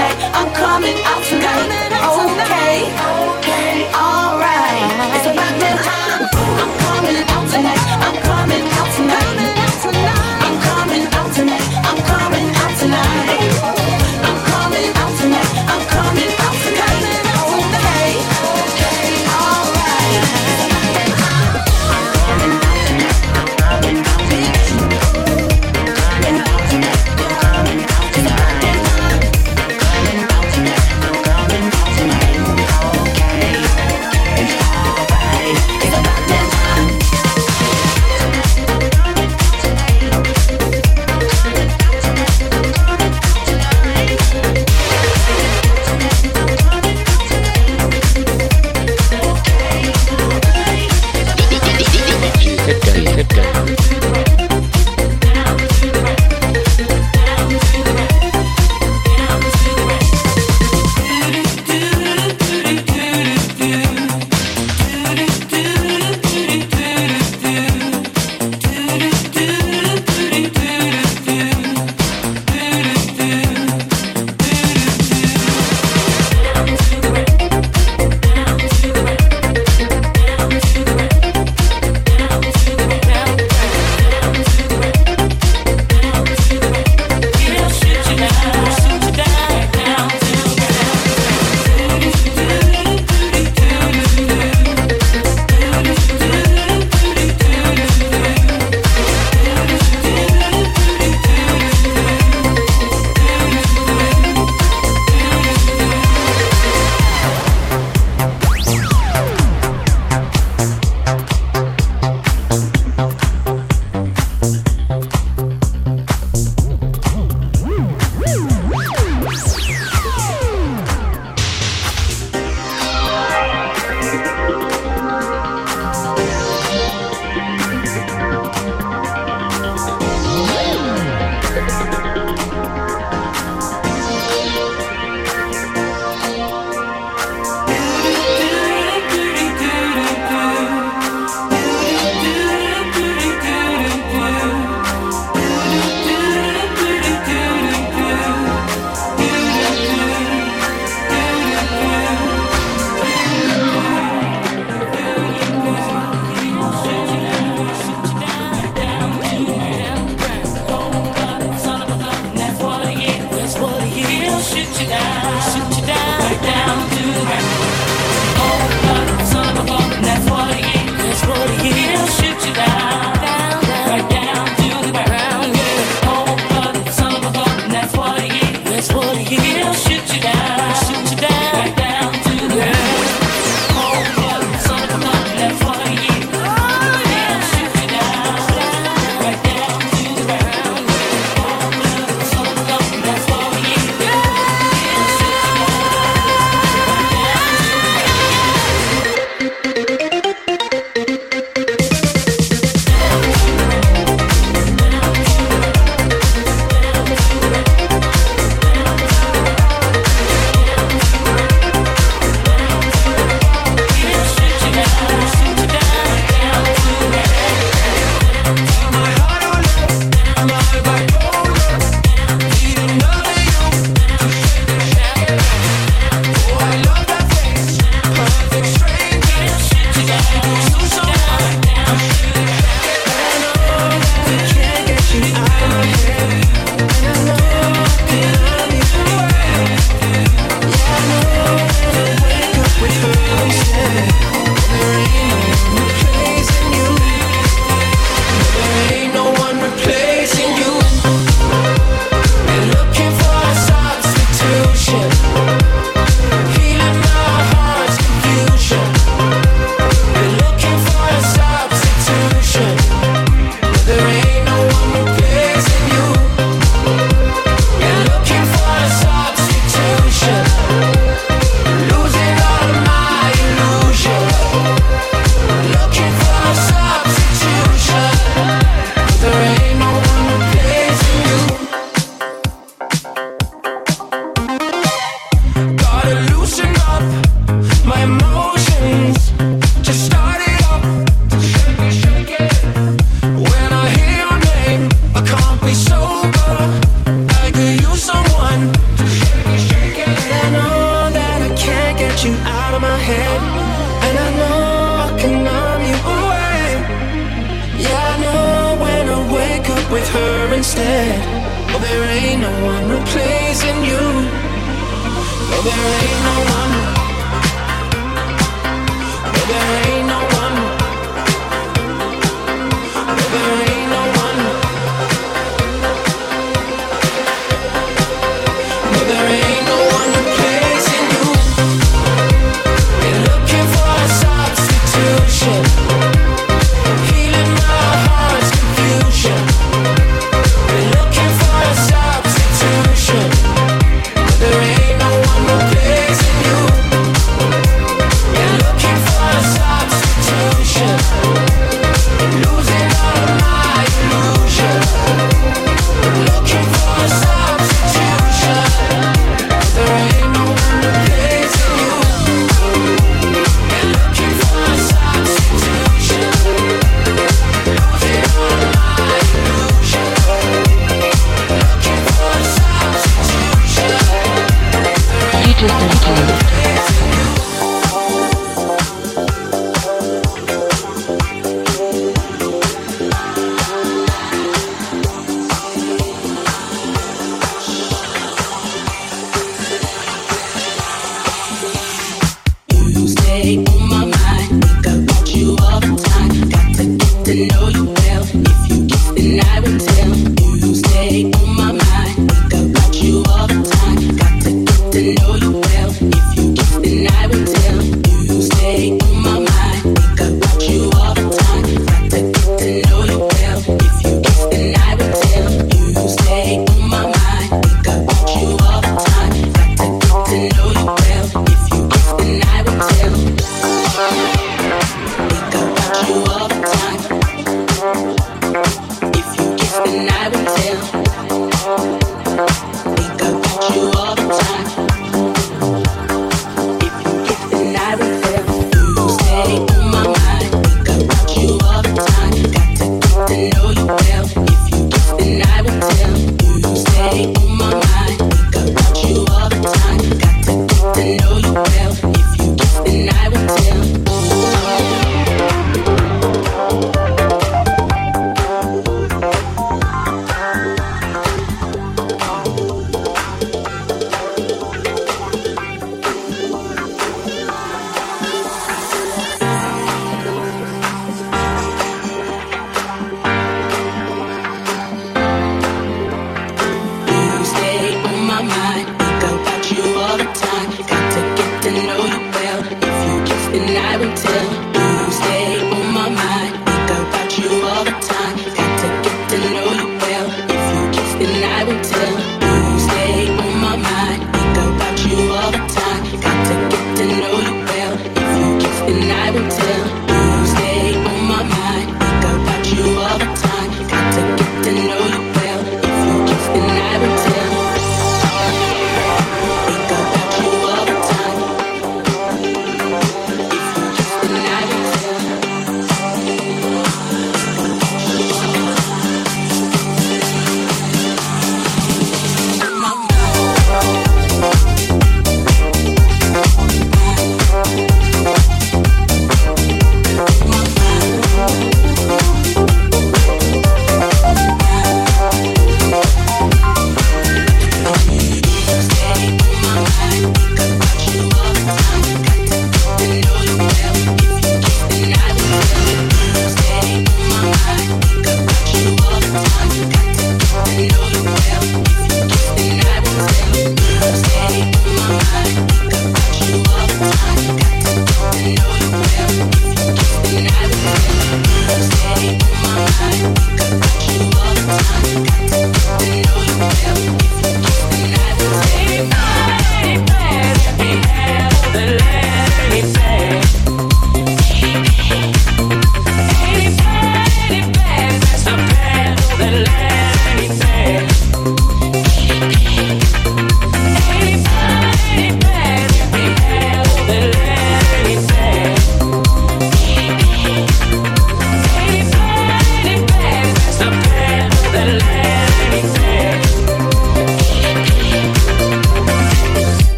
tonight. I'm coming out tonight. Okay,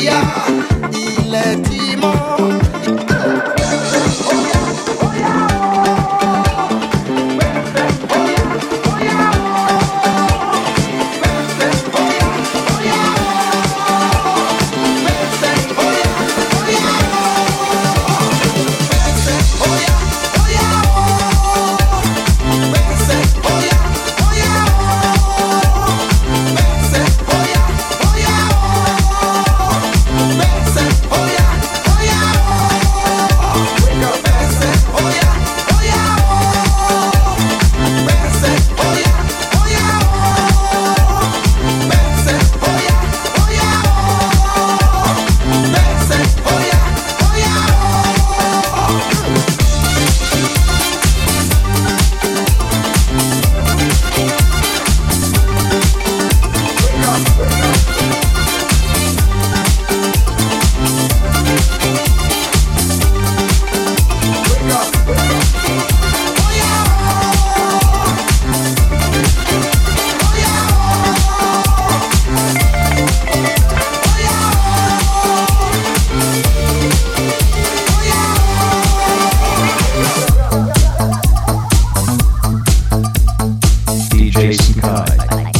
ìyá ilẹ̀. Bye. Bye.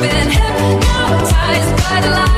been hypnotized by the light.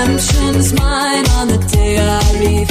redemption's mine on the day I leave.